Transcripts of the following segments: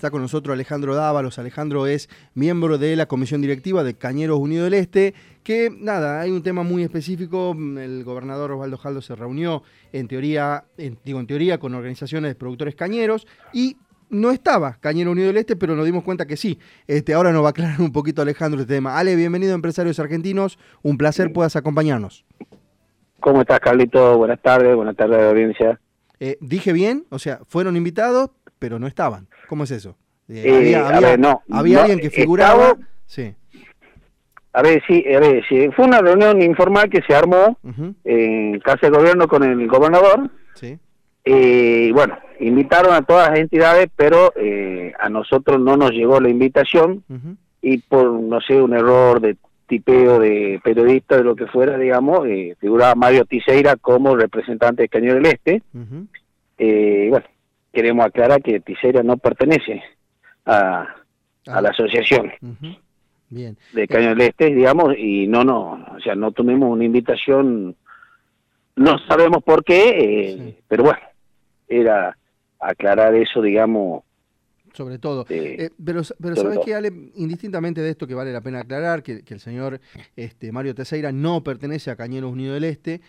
Está con nosotros Alejandro Dávalos. Alejandro es miembro de la comisión directiva de Cañeros Unidos del Este, que nada, hay un tema muy específico. El gobernador Osvaldo Jaldo se reunió, en teoría, digo en teoría, con organizaciones de productores cañeros y no estaba Cañero Unido del Este, pero nos dimos cuenta que sí. Este, ahora nos va a aclarar un poquito Alejandro este tema. Ale, bienvenido a Empresarios Argentinos. Un placer puedas acompañarnos. ¿Cómo estás, Carlito? Buenas tardes, buenas tardes, audiencia. Eh, ¿Dije bien? O sea, fueron invitados, pero no estaban. ¿Cómo es eso? Eh, eh, había, no, había alguien que figuraba. sí. A ver, sí, a ver, sí, fue una reunión informal que se armó en casa de gobierno con el gobernador. Sí. Y bueno, invitaron a todas las entidades, pero a nosotros no nos llegó la invitación y por, no sé, un error de tipeo de periodista, de lo que fuera, digamos, figuraba Mario Tiseira como representante de Cañón del Este. Eh, bueno, queremos aclarar que Tiseira no pertenece a, a la ah. asociación Bien. de Cañón del Este, digamos, y no, no, o sea, no tuvimos una invitación, no sabemos por qué, eh, pero bueno, era aclarar eso, digamos, sobre todo. Eh, pero pero sabes que, Ale, indistintamente de esto que vale la pena aclarar, que, el señor este, Mario Teseira no pertenece a Cañeros Unidos del Este,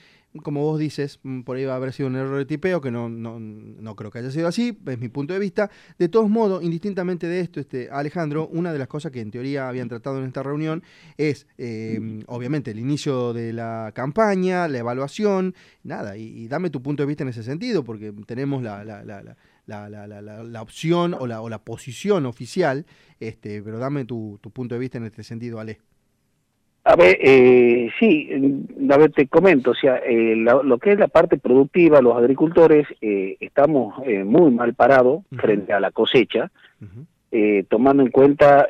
como vos dices, mm, por ahí va a haber sido un error de tipeo, que no, no, no, creo que haya sido así, es mi punto de vista. De todos modos, indistintamente de esto, este, Alejandro, una de las cosas que en teoría habían tratado en esta reunión es, em, obviamente, el inicio de la campaña, la evaluación, nada, y, dame tu punto de vista en ese sentido, porque tenemos la, la, la, la opción o la, o la posición oficial, este, pero dame tu, tu punto de vista en este sentido, Ale. A ver, eh, sí, a ver, te comento, o sea, eh, lo, que es la parte productiva, los agricultores eh, estamos eh, muy mal parados frente a la cosecha, tomando en cuenta,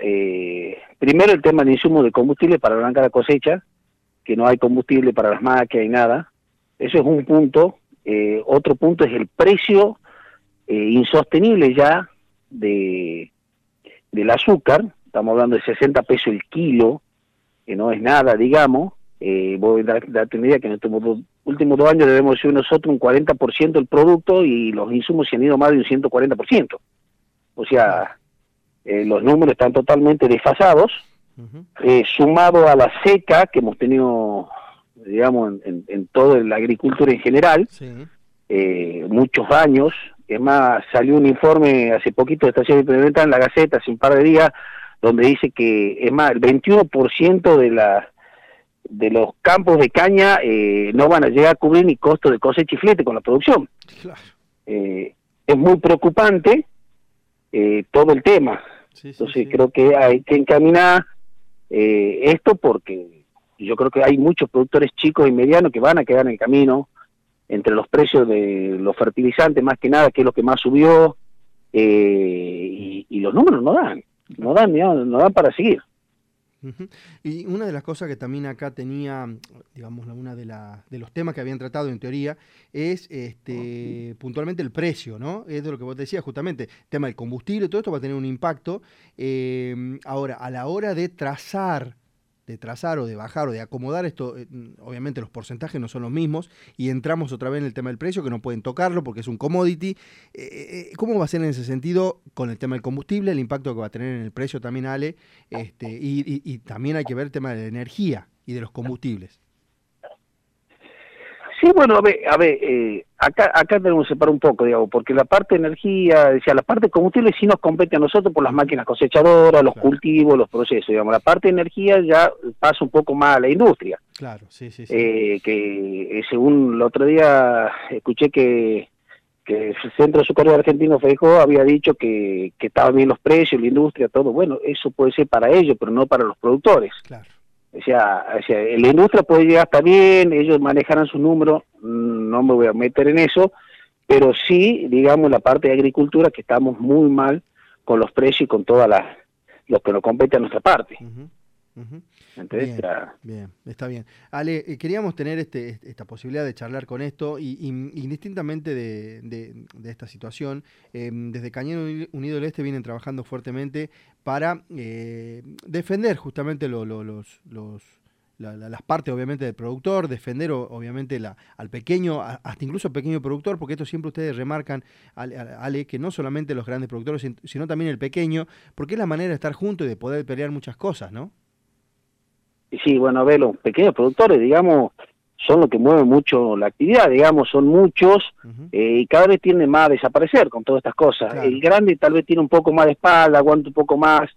primero el tema de insumo de combustible para arrancar la cosecha, que no hay combustible para las máquinas y nada, eso es un punto. otro punto es el precio insostenible ya de del azúcar, estamos hablando de 60 pesos el kilo, que no es nada, digamos, eh, voy a darte una idea que en estos últimos dos años debemos ser nosotros un 40% del producto y los insumos se han ido más de un 140%. O sea, eh, los números están totalmente desfasados, eh, sumado a la seca que hemos tenido, digamos, en, en, toda la agricultura en general, eh, muchos años. Es más, salió un informe hace poquito de Estación Implementada en la Gaceta, hace un par de días, donde dice que, es más, el 21% de la de los campos de caña eh, no van a llegar a cubrir ni costo de cosecha y flete con la producción. Eh, es muy preocupante eh, todo el tema. Entonces creo que hay que encaminar esto porque yo creo que hay muchos productores chicos y medianos que van a quedar en el camino entre los precios de los fertilizantes más que nada, que es lo que más subió, y los números no dan no dan, no dan para seguir. Y una de las cosas que también acá tenía, digamos, una de, la, de los temas que habían tratado en teoría es este, puntualmente el precio, ¿no? Es de lo que vos decías justamente, el tema del combustible, todo esto va a tener un impacto. Eh, ahora, a la hora de trazar de trazar o de bajar o de acomodar esto, eh, obviamente los porcentajes no son los mismos y entramos otra vez en el tema del precio, que no pueden tocarlo porque es un commodity. Eh, eh, ¿Cómo va a ser en ese sentido con el tema del combustible, el impacto que va a tener en el precio también, Ale? Este, y también hay que ver el tema de la energía y de los combustibles. Sí, bueno, a ver, a ver eh, acá, acá tenemos que separar un poco, digamos, porque la parte de energía, decía, la parte de combustible sí nos compete a nosotros por las máquinas cosechadoras, los cultivos, los procesos, digamos. La parte de energía ya pasa un poco más a la industria. Claro, sí, sí, sí. Eh, que eh, según el otro día escuché que, que el Centro de Socorro Argentino Feijóo había dicho que, que estaban bien los precios, la industria, todo. Bueno, eso puede ser para ellos, pero no para los productores. Claro. O sea, la industria puede llegar bien, ellos manejarán sus números, no me voy a meter en eso, pero sí, digamos, la parte de agricultura que estamos muy mal con los precios y con todas las los que nos compete a nuestra parte bien, está bien. Ale, eh, queríamos tener este, esta posibilidad de charlar con esto y, indistintamente de, esta situación, em, desde Cañón Unido del Este vienen trabajando fuertemente para eh, defender justamente los, los las partes obviamente del productor, defender obviamente la, al pequeño, hasta incluso al pequeño productor, porque esto siempre ustedes remarcan, Ale, que no solamente los grandes productores, sino también el pequeño, porque es la manera de estar juntos y de poder pelear muchas cosas, ¿no? Sí, bueno, a ver, los pequeños productores, digamos, son los que mueven mucho la actividad, digamos, son muchos eh, y cada vez tienden más a desaparecer con todas estas cosas. El grande tal vez tiene un poco más de espalda, aguanta un poco más,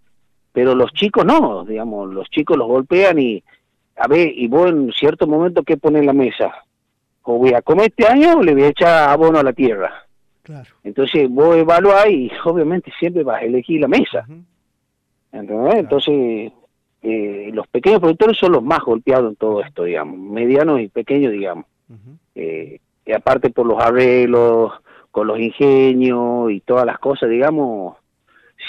pero los chicos no, digamos, los chicos los golpean y, a ver, y vos en cierto momento, ¿qué pones en la mesa? O voy a comer este año o le voy a echar abono a la tierra. Claro. Entonces vos evaluás y obviamente siempre vas a elegir la mesa. Entonces eh, los pequeños productores son los más golpeados en todo esto, digamos, medianos y pequeños, digamos. Eh, y aparte por los arreglos, con los ingenios y todas las cosas, digamos,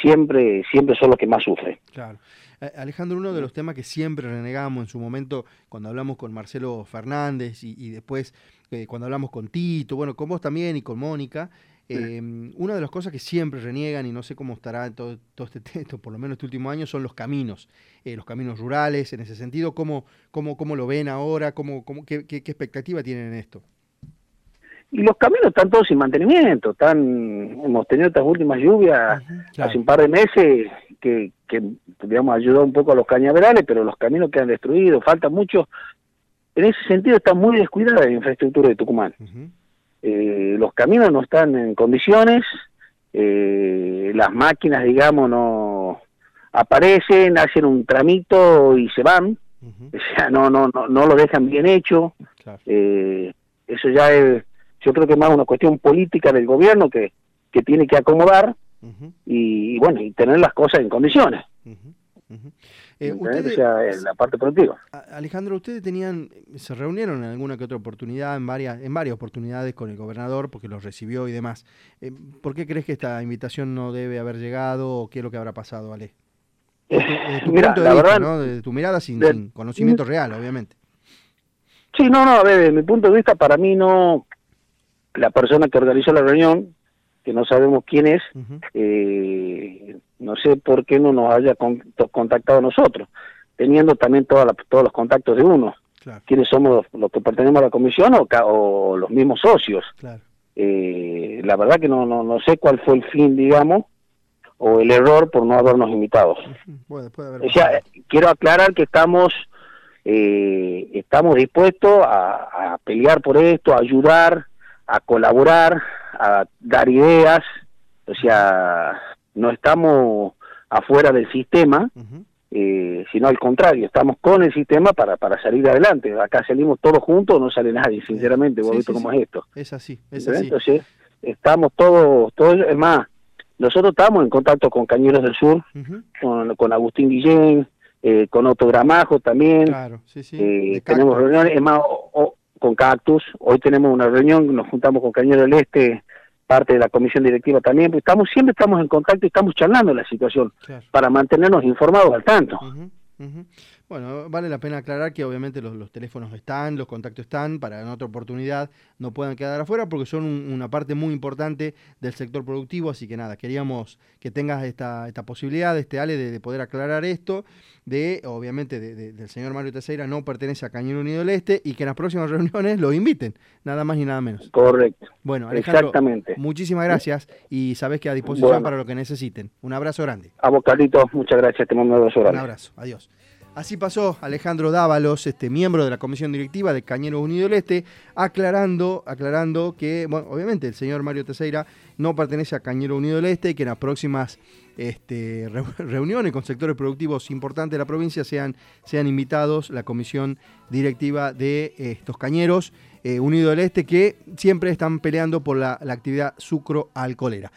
siempre, siempre son los que más sufren. Claro. Alejandro, uno de los temas que siempre renegamos en su momento cuando hablamos con Marcelo Fernández y, después eh, cuando hablamos con Tito, bueno, con vos también y con Mónica, eh, una de las cosas que siempre reniegan, y no sé cómo estará todo, todo este texto, por lo menos este último año, son los caminos, eh, los caminos rurales, en ese sentido, ¿cómo, cómo, cómo lo ven ahora? ¿Cómo, cómo, qué, qué, expectativa tienen en esto? Y los caminos están todos sin mantenimiento, están, hemos tenido estas últimas lluvias hace un par de meses que, que, digamos, ayudó un poco a los cañaverales, pero los caminos quedan destruidos, falta mucho. En ese sentido está muy descuidada la infraestructura de Tucumán. Eh, los caminos no están en condiciones, eh, las máquinas, digamos, no aparecen, hacen un tramito y se van, o sea, no, no, no, no lo dejan bien hecho. Eh, eso ya es, yo creo que es más una cuestión política del gobierno que, que tiene que acomodar y, bueno, y tener las cosas en condiciones. Eh, ustedes, la parte productiva. Alejandro, ustedes tenían, se reunieron en alguna que otra oportunidad, en varias, en varias oportunidades con el gobernador, porque los recibió y demás. Eh, ¿Por qué crees que esta invitación no debe haber llegado o qué es lo que habrá pasado, Ale? Mira, la verdad, de tu mirada sin, conocimiento real, obviamente. Sí, no, no, a ver, desde mi punto de vista, para mí no, la persona que organizó la reunión, que no sabemos quién es, eh, no sé por qué no nos haya contactado a nosotros, teniendo también todos los contactos de uno. ¿Quiénes somos los, que pertenecemos a la comisión o, los mismos socios? Eh, la verdad que no, no, no sé cuál fue el fin, digamos, o el error por no habernos invitado. o sea, quiero aclarar que estamos eh, estamos dispuestos a, a, pelear por esto, a ayudar, a colaborar, a dar ideas, o sea, no estamos afuera del sistema, eh, sino al contrario, estamos con el sistema para, para salir adelante. Acá salimos todos juntos, no sale nadie, sinceramente, vos visto cómo es esto. Es así, es así. Entonces, estamos todos, todos, es más, nosotros estamos en contacto con Cañeros del Sur, con, Agustín Guillén, eh, con Otto Gramajo también. Claro, sí, sí. Eh, tenemos reuniones, es más, con Cactus, hoy tenemos una reunión, nos juntamos con Cañeros del Este, parte de la comisión directiva también, pues estamos siempre estamos en contacto y estamos charlando la situación para mantenernos informados al tanto. Bueno, vale la pena aclarar que obviamente los, teléfonos están, los contactos están, para en otra oportunidad no puedan quedar afuera porque son una parte muy importante del sector productivo, así que nada, queríamos que tengas esta, esta posibilidad, este Ale, de, poder aclarar esto, de obviamente del señor Mario Teseira no pertenece a Cañón Unido del Este y que en las próximas reuniones lo inviten, nada más y nada menos. Correcto. Bueno, Alejandro, Exactamente. muchísimas gracias y sabes que a disposición para lo que necesiten. Un abrazo grande. A vos, Carlitos, muchas gracias, te mando un abrazo grande. Un abrazo, adiós. Así pasó Alejandro Dávalos, este miembro de la comisión directiva de Cañeros Unido del Este, aclarando, aclarando que, bueno, obviamente el señor Mario Teseira no pertenece a Cañero Unido del Este y que en las próximas este, reuniones con sectores productivos importantes de la provincia sean, sean invitados la comisión directiva de estos cañeros eh, Unido del Este que siempre están peleando por la, la actividad sucro-alcoholera.